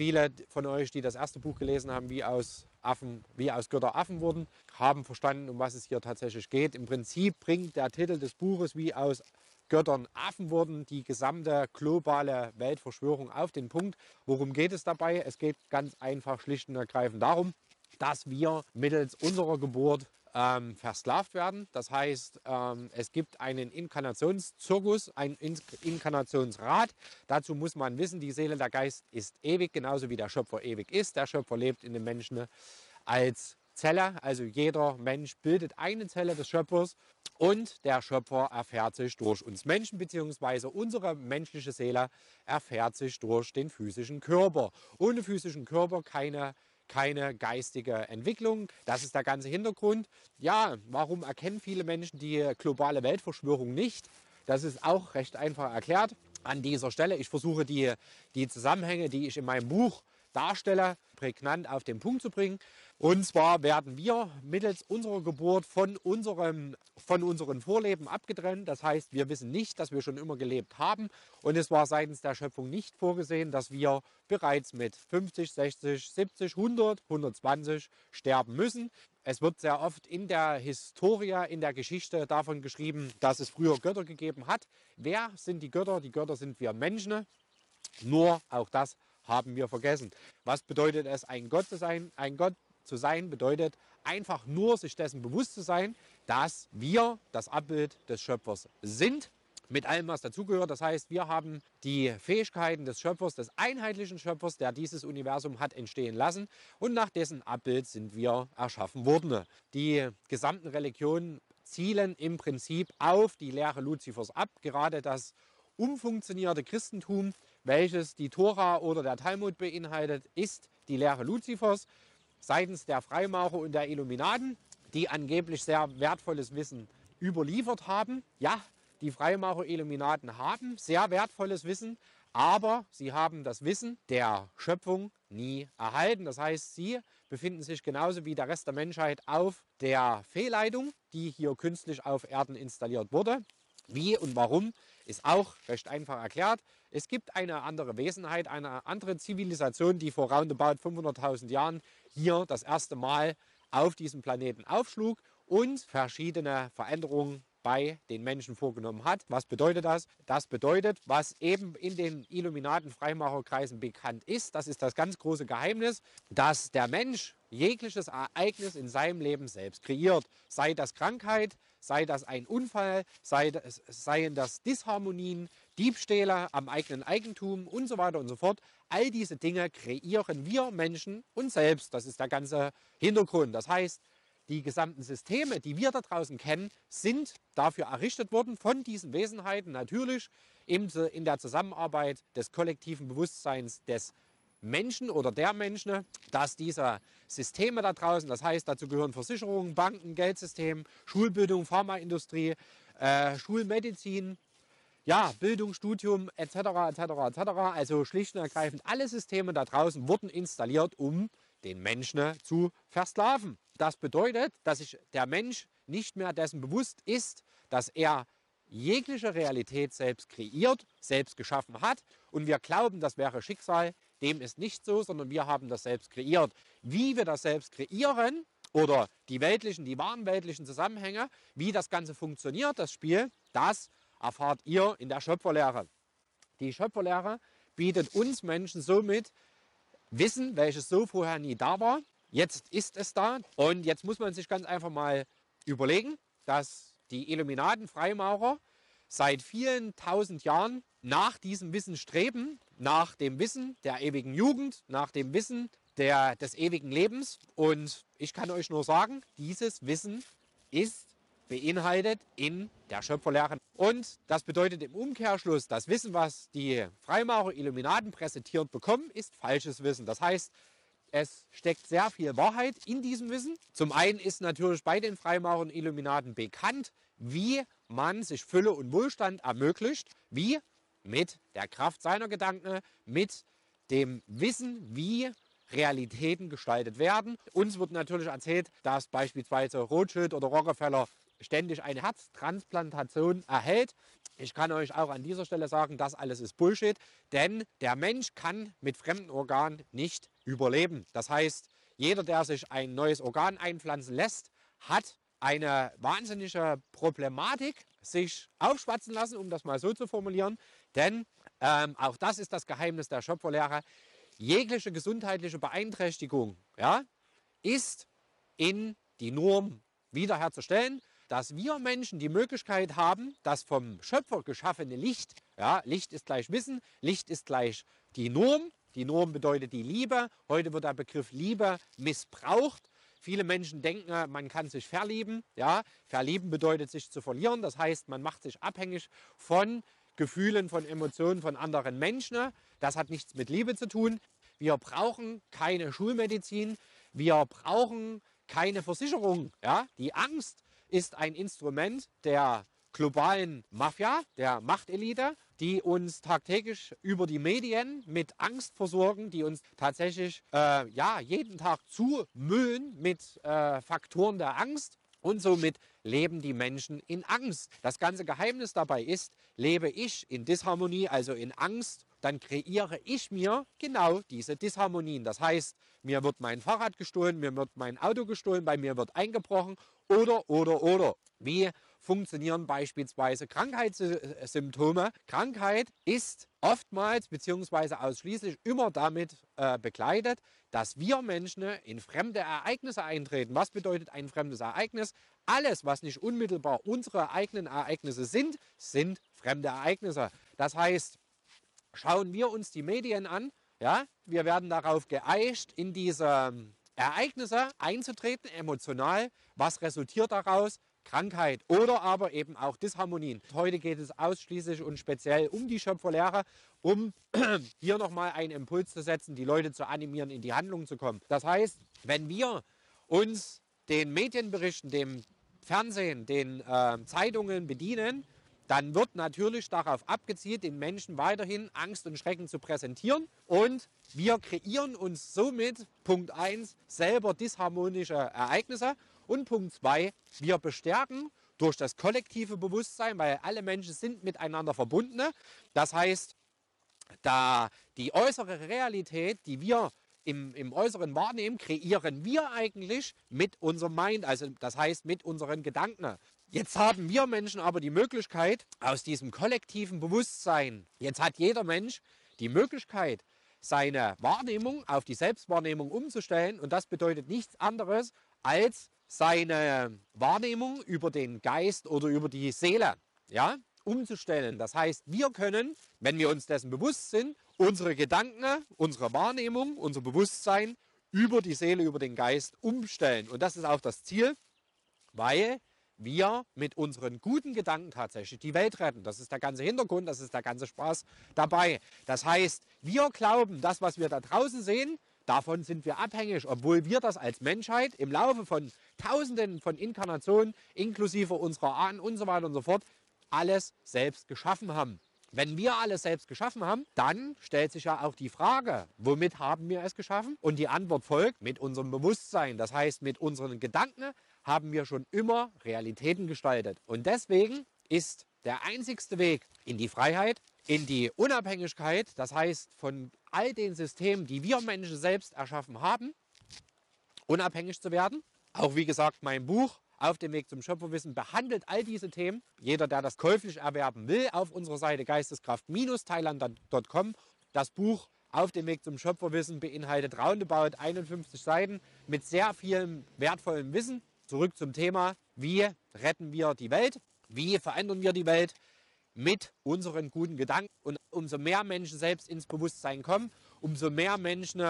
Viele von euch, die das erste Buch gelesen haben, wie aus Affen, wie aus Götter Affen wurden, haben verstanden, um was es hier tatsächlich geht. Im Prinzip bringt der Titel des Buches, wie aus Göttern Affen wurden, die gesamte globale Weltverschwörung auf den Punkt. Worum geht es dabei? Es geht ganz einfach schlicht und ergreifend darum, dass wir mittels unserer Geburt ähm, versklavt werden. Das heißt, ähm, es gibt einen Inkarnationszirkus, ein In Inkarnationsrat. Dazu muss man wissen, die Seele, der Geist ist ewig, genauso wie der Schöpfer ewig ist. Der Schöpfer lebt in den Menschen als Zelle, also jeder Mensch bildet eine Zelle des Schöpfers und der Schöpfer erfährt sich durch uns Menschen, beziehungsweise unsere menschliche Seele erfährt sich durch den physischen Körper. Ohne physischen Körper keine keine geistige Entwicklung. Das ist der ganze Hintergrund. Ja, warum erkennen viele Menschen die globale Weltverschwörung nicht? Das ist auch recht einfach erklärt an dieser Stelle. Ich versuche die, die Zusammenhänge, die ich in meinem Buch darstelle, prägnant auf den Punkt zu bringen. Und zwar werden wir mittels unserer Geburt von, unserem, von unseren Vorleben abgetrennt. Das heißt, wir wissen nicht, dass wir schon immer gelebt haben. Und es war seitens der Schöpfung nicht vorgesehen, dass wir bereits mit 50, 60, 70, 100, 120 sterben müssen. Es wird sehr oft in der Historie, in der Geschichte davon geschrieben, dass es früher Götter gegeben hat. Wer sind die Götter? Die Götter sind wir Menschen. Nur auch das haben wir vergessen. Was bedeutet es, ein Gott zu sein? Ein Gott zu sein bedeutet einfach nur sich dessen bewusst zu sein, dass wir das Abbild des Schöpfers sind mit allem, was dazugehört. Das heißt, wir haben die Fähigkeiten des Schöpfers, des einheitlichen Schöpfers, der dieses Universum hat entstehen lassen und nach dessen Abbild sind wir erschaffen worden. Die gesamten Religionen zielen im Prinzip auf die Lehre Luzifers ab. Gerade das umfunktionierte Christentum, welches die Tora oder der Talmud beinhaltet, ist die Lehre Luzifers seitens der Freimaurer und der Illuminaten, die angeblich sehr wertvolles Wissen überliefert haben. Ja, die Freimaurer Illuminaten haben sehr wertvolles Wissen, aber sie haben das Wissen der Schöpfung nie erhalten. Das heißt, sie befinden sich genauso wie der Rest der Menschheit auf der Fehlleitung, die hier künstlich auf Erden installiert wurde. Wie und warum ist auch recht einfach erklärt. Es gibt eine andere Wesenheit, eine andere Zivilisation, die vor roundabout 500.000 Jahren hier das erste Mal auf diesem Planeten aufschlug und verschiedene Veränderungen bei den Menschen vorgenommen hat. Was bedeutet das? Das bedeutet, was eben in den Illuminaten-Freimacherkreisen bekannt ist, das ist das ganz große Geheimnis, dass der Mensch jegliches Ereignis in seinem Leben selbst kreiert. Sei das Krankheit, sei das ein Unfall, sei das, seien das Disharmonien, Diebstähle am eigenen Eigentum und so weiter und so fort. All diese Dinge kreieren wir Menschen uns selbst. Das ist der ganze Hintergrund. Das heißt, die gesamten Systeme, die wir da draußen kennen, sind dafür errichtet worden von diesen Wesenheiten, natürlich in der Zusammenarbeit des kollektiven Bewusstseins des Menschen oder der Menschen, dass diese Systeme da draußen, das heißt, dazu gehören Versicherungen, Banken, Geldsystem, Schulbildung, Pharmaindustrie, äh, Schulmedizin, ja, Bildung, Studium etc. etc. etc. Also schlicht und ergreifend alle Systeme da draußen wurden installiert, um den Menschen zu versklaven. Das bedeutet, dass sich der Mensch nicht mehr dessen bewusst ist, dass er jegliche Realität selbst kreiert, selbst geschaffen hat. Und wir glauben, das wäre Schicksal. Dem ist nicht so, sondern wir haben das selbst kreiert. Wie wir das selbst kreieren oder die weltlichen, die wahren weltlichen Zusammenhänge, wie das Ganze funktioniert, das Spiel, das erfahrt ihr in der Schöpferlehre. Die Schöpferlehre bietet uns Menschen somit Wissen, welches so vorher nie da war. Jetzt ist es da und jetzt muss man sich ganz einfach mal überlegen, dass die Illuminaten Freimaurer seit vielen tausend Jahren nach diesem Wissen streben, nach dem Wissen der ewigen Jugend, nach dem Wissen der, des ewigen Lebens. Und ich kann euch nur sagen, dieses Wissen ist beinhaltet in der Schöpferlehre. Und das bedeutet im Umkehrschluss, das Wissen, was die Freimaurer Illuminaten präsentiert bekommen, ist falsches Wissen. Das heißt, es steckt sehr viel Wahrheit in diesem Wissen. Zum einen ist natürlich bei den Freimaurern Illuminaten bekannt, wie man sich Fülle und Wohlstand ermöglicht, wie mit der Kraft seiner Gedanken, mit dem Wissen, wie Realitäten gestaltet werden. Uns wird natürlich erzählt, dass beispielsweise Rothschild oder Rockefeller ständig eine Herztransplantation erhält. Ich kann euch auch an dieser Stelle sagen, das alles ist Bullshit, denn der Mensch kann mit fremden Organen nicht überleben. Das heißt, jeder, der sich ein neues Organ einpflanzen lässt, hat eine wahnsinnige Problematik sich aufschwatzen lassen, um das mal so zu formulieren. Denn ähm, auch das ist das Geheimnis der Schöpferlehre. Jegliche gesundheitliche Beeinträchtigung ja, ist in die Norm wiederherzustellen dass wir Menschen die Möglichkeit haben, das vom Schöpfer geschaffene Licht, ja, Licht ist gleich Wissen, Licht ist gleich die Norm, die Norm bedeutet die Liebe. Heute wird der Begriff Liebe missbraucht. Viele Menschen denken, man kann sich verlieben. Ja, verlieben bedeutet sich zu verlieren. Das heißt, man macht sich abhängig von Gefühlen, von Emotionen von anderen Menschen. Das hat nichts mit Liebe zu tun. Wir brauchen keine Schulmedizin. Wir brauchen keine Versicherung. Ja, die Angst ist ein Instrument der globalen Mafia, der Machtelite, die uns tagtäglich über die Medien mit Angst versorgen, die uns tatsächlich äh, ja, jeden Tag zumüllen mit äh, Faktoren der Angst. Und somit leben die Menschen in Angst. Das ganze Geheimnis dabei ist, lebe ich in Disharmonie, also in Angst, dann kreiere ich mir genau diese Disharmonien. Das heißt, mir wird mein Fahrrad gestohlen, mir wird mein Auto gestohlen, bei mir wird eingebrochen oder, oder, oder. Wie funktionieren beispielsweise Krankheitssymptome? Krankheit ist oftmals bzw. ausschließlich immer damit äh, begleitet, dass wir Menschen in fremde Ereignisse eintreten. Was bedeutet ein fremdes Ereignis? Alles, was nicht unmittelbar unsere eigenen Ereignisse sind, sind fremde Ereignisse. Das heißt, schauen wir uns die Medien an, ja, wir werden darauf geeicht, in diese Ereignisse einzutreten, emotional. Was resultiert daraus? Krankheit oder aber eben auch Disharmonien. Heute geht es ausschließlich und speziell um die Schöpferlehre, um hier nochmal einen Impuls zu setzen, die Leute zu animieren, in die Handlung zu kommen. Das heißt, wenn wir uns den Medienberichten, dem Fernsehen, den äh, Zeitungen bedienen, dann wird natürlich darauf abgezielt, den Menschen weiterhin Angst und Schrecken zu präsentieren. Und wir kreieren uns somit, Punkt 1, selber disharmonische Ereignisse. Und Punkt 2, wir bestärken durch das kollektive Bewusstsein, weil alle Menschen sind miteinander verbunden. Das heißt, da die äußere Realität, die wir im, im Äußeren wahrnehmen, kreieren wir eigentlich mit unserem Mind, also das heißt mit unseren Gedanken. Jetzt haben wir Menschen aber die Möglichkeit, aus diesem kollektiven Bewusstsein, jetzt hat jeder Mensch die Möglichkeit, seine Wahrnehmung auf die Selbstwahrnehmung umzustellen. Und das bedeutet nichts anderes als seine Wahrnehmung über den Geist oder über die Seele ja, umzustellen. Das heißt, wir können, wenn wir uns dessen bewusst sind, unsere Gedanken, unsere Wahrnehmung, unser Bewusstsein über die Seele, über den Geist umstellen. Und das ist auch das Ziel, weil wir mit unseren guten Gedanken tatsächlich die Welt retten. Das ist der ganze Hintergrund, das ist der ganze Spaß dabei. Das heißt, wir glauben, das, was wir da draußen sehen, davon sind wir abhängig, obwohl wir das als Menschheit im Laufe von Tausenden von Inkarnationen, inklusive unserer Ahnen und so weiter und so fort, alles selbst geschaffen haben. Wenn wir alles selbst geschaffen haben, dann stellt sich ja auch die Frage, womit haben wir es geschaffen? Und die Antwort folgt mit unserem Bewusstsein, das heißt mit unseren Gedanken, haben wir schon immer Realitäten gestaltet. Und deswegen ist der einzigste Weg in die Freiheit, in die Unabhängigkeit, das heißt von all den Systemen, die wir Menschen selbst erschaffen haben, unabhängig zu werden. Auch wie gesagt, mein Buch auf dem Weg zum Schöpferwissen behandelt all diese Themen. Jeder, der das käuflich erwerben will, auf unserer Seite geisteskraft-thailand.com. Das Buch auf dem Weg zum Schöpferwissen beinhaltet roundabout 51 Seiten mit sehr vielem wertvollem Wissen zurück zum Thema, wie retten wir die Welt, wie verändern wir die Welt mit unseren guten Gedanken. Und umso mehr Menschen selbst ins Bewusstsein kommen, umso mehr Menschen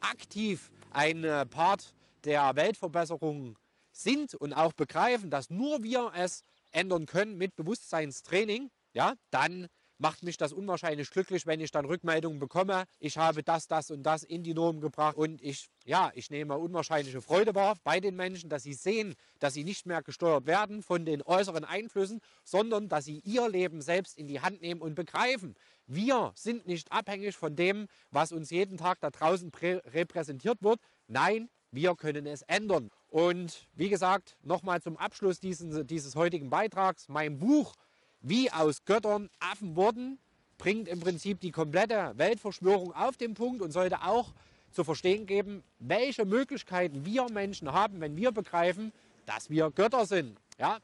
aktiv ein Part der Weltverbesserung sind und auch begreifen, dass nur wir es ändern können mit Bewusstseinstraining, ja, dann macht mich das unwahrscheinlich glücklich, wenn ich dann Rückmeldungen bekomme, ich habe das, das und das in die Norm gebracht und ich, ja, ich nehme unwahrscheinliche Freude wahr bei den Menschen, dass sie sehen, dass sie nicht mehr gesteuert werden von den äußeren Einflüssen, sondern dass sie ihr Leben selbst in die Hand nehmen und begreifen. Wir sind nicht abhängig von dem, was uns jeden Tag da draußen repräsentiert wird. Nein, wir können es ändern. Und wie gesagt, nochmal zum Abschluss dieses, dieses heutigen Beitrags, mein Buch wie aus Göttern Affen wurden, bringt im Prinzip die komplette Weltverschwörung auf den Punkt und sollte auch zu verstehen geben, welche Möglichkeiten wir Menschen haben, wenn wir begreifen, dass wir Götter sind. Ja?